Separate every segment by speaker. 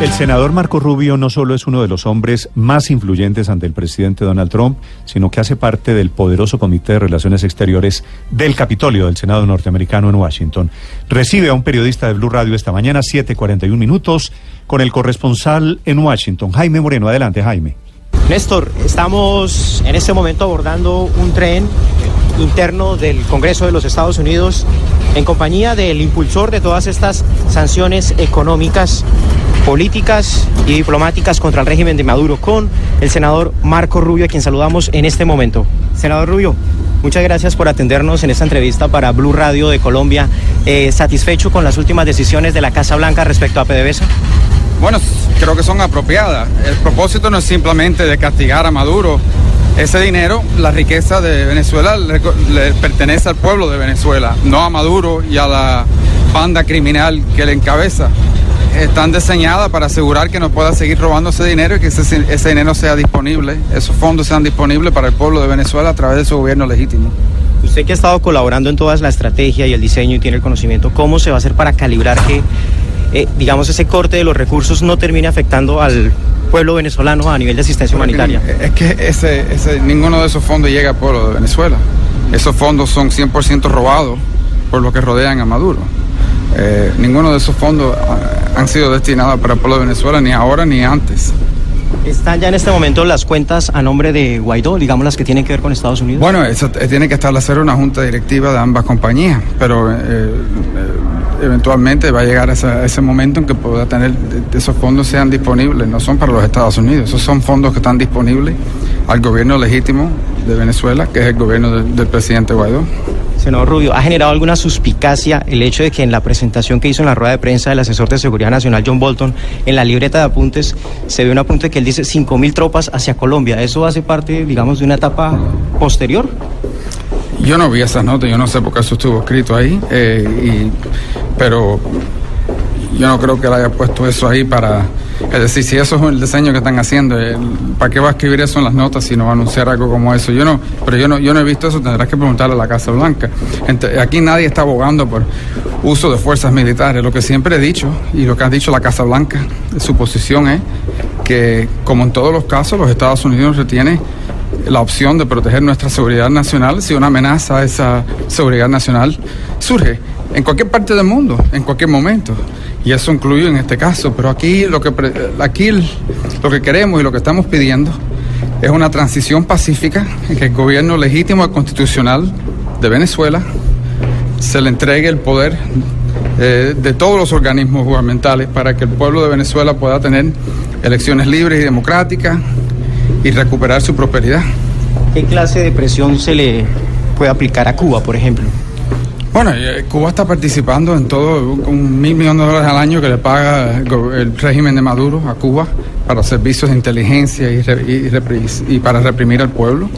Speaker 1: El senador Marco Rubio no solo es uno de los hombres más influyentes ante el presidente Donald Trump, sino que hace parte del poderoso Comité de Relaciones Exteriores del Capitolio del Senado norteamericano en Washington. Recibe a un periodista de Blue Radio esta mañana, 7:41 minutos, con el corresponsal en Washington, Jaime Moreno. Adelante, Jaime.
Speaker 2: Néstor, estamos en este momento abordando un tren interno del Congreso de los Estados Unidos en compañía del impulsor de todas estas sanciones económicas, políticas y diplomáticas contra el régimen de Maduro, con el senador Marco Rubio, a quien saludamos en este momento. Senador Rubio, muchas gracias por atendernos en esta entrevista para Blue Radio de Colombia. Eh, ¿Satisfecho con las últimas decisiones de la Casa Blanca respecto a PDVSA?
Speaker 3: Bueno, creo que son apropiadas. El propósito no es simplemente de castigar a Maduro. Ese dinero, la riqueza de Venezuela, le, le, pertenece al pueblo de Venezuela, no a Maduro y a la banda criminal que le encabeza. Están diseñadas para asegurar que no pueda seguir robando ese dinero y que ese, ese dinero sea disponible, esos fondos sean disponibles para el pueblo de Venezuela a través de su gobierno legítimo.
Speaker 2: Usted que ha estado colaborando en toda la estrategia y el diseño y tiene el conocimiento, ¿cómo se va a hacer para calibrar que eh, digamos, ese corte de los recursos no termine afectando al pueblo venezolano a nivel de asistencia humanitaria?
Speaker 3: Es que ese, ese, ninguno de esos fondos llega al pueblo de Venezuela. Esos fondos son 100% robados por lo que rodean a Maduro. Eh, ninguno de esos fondos han sido destinados para el pueblo de Venezuela ni ahora ni antes.
Speaker 2: ¿Están ya en este momento las cuentas a nombre de Guaidó, digamos las que tienen que ver con Estados Unidos?
Speaker 3: Bueno, eso tiene que establecer una junta directiva de ambas compañías, pero eh, eventualmente va a llegar ese, ese momento en que pueda tener esos fondos sean disponibles, no son para los Estados Unidos, esos son fondos que están disponibles al gobierno legítimo de Venezuela, que es el gobierno de, del presidente Guaidó.
Speaker 2: Senador Rubio, ¿ha generado alguna suspicacia el hecho de que en la presentación que hizo en la rueda de prensa del asesor de seguridad nacional John Bolton, en la libreta de apuntes, se ve un apunte que él dice 5.000 tropas hacia Colombia? ¿Eso hace parte, digamos, de una etapa posterior?
Speaker 3: Yo no vi esas notas, yo no sé por qué eso estuvo escrito ahí, eh, y, pero yo no creo que él haya puesto eso ahí para... Es decir, si eso es el diseño que están haciendo, ¿para qué va a escribir eso en las notas si no va a anunciar algo como eso? Yo no, pero yo no, yo no he visto eso, tendrás que preguntarle a la Casa Blanca. Aquí nadie está abogando por uso de fuerzas militares. Lo que siempre he dicho y lo que ha dicho la Casa Blanca, su posición es que, como en todos los casos, los Estados Unidos retienen la opción de proteger nuestra seguridad nacional si una amenaza a esa seguridad nacional surge en cualquier parte del mundo, en cualquier momento. Y eso incluye en este caso. Pero aquí lo que, aquí lo que queremos y lo que estamos pidiendo es una transición pacífica en que el gobierno legítimo y constitucional de Venezuela se le entregue el poder eh, de todos los organismos gubernamentales para que el pueblo de Venezuela pueda tener elecciones libres y democráticas y recuperar su prosperidad.
Speaker 2: ¿Qué clase de presión se le puede aplicar a Cuba, por ejemplo?
Speaker 3: Bueno, Cuba está participando en todo, con mil millones de dólares al año que le paga el régimen de Maduro a Cuba para servicios de inteligencia y, y, y para reprimir al pueblo.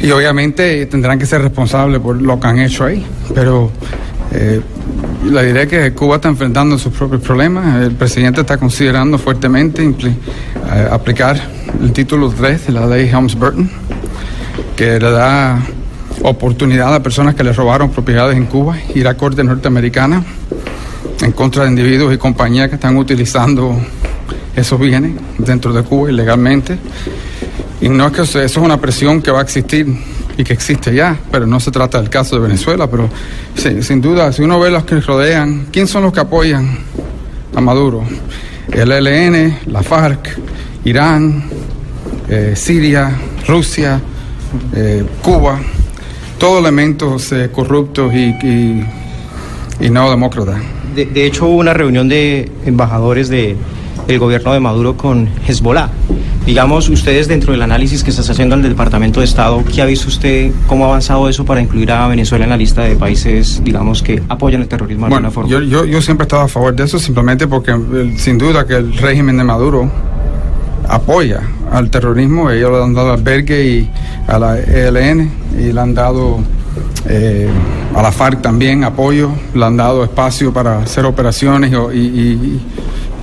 Speaker 3: Y obviamente tendrán que ser responsables por lo que han hecho ahí. Pero eh, le diré que Cuba está enfrentando sus propios problemas. El presidente está considerando fuertemente eh, aplicar el título 3 de la ley Helms-Burton, que le da oportunidad a personas que le robaron propiedades en Cuba, ir a corte norteamericana en contra de individuos y compañías que están utilizando esos bienes dentro de Cuba ilegalmente. Y no es que eso es una presión que va a existir y que existe ya, pero no se trata del caso de Venezuela, pero sin duda, si uno ve los que rodean, ¿quién son los que apoyan a Maduro? El ELN, la FARC, Irán, eh, Siria, Rusia, eh, Cuba todos elementos eh, corruptos y, y, y, no demócratas.
Speaker 2: De, de, hecho, hubo una reunión de embajadores de el gobierno de Maduro con Hezbollah. Digamos, ustedes dentro del análisis que se está haciendo el Departamento de Estado, ¿qué ha visto usted? ¿Cómo ha avanzado eso para incluir a Venezuela en la lista de países, digamos, que apoyan el terrorismo de
Speaker 3: bueno,
Speaker 2: alguna forma?
Speaker 3: Yo, yo, yo siempre he estado a favor de eso, simplemente porque eh, sin duda que el régimen de Maduro apoya al terrorismo. Ellos le han dado albergue y a la ELN y le han dado eh, a la FARC también apoyo, le han dado espacio para hacer operaciones y,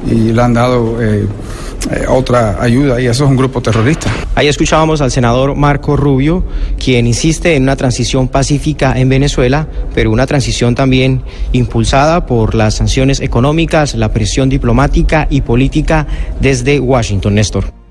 Speaker 3: y, le han dado eh, eh, otra ayuda y eso es un grupo terrorista.
Speaker 2: Ahí escuchábamos al senador Marco Rubio, quien insiste en una transición pacífica en Venezuela, pero una transición también impulsada por las sanciones económicas, la presión diplomática y política desde Washington, Néstor.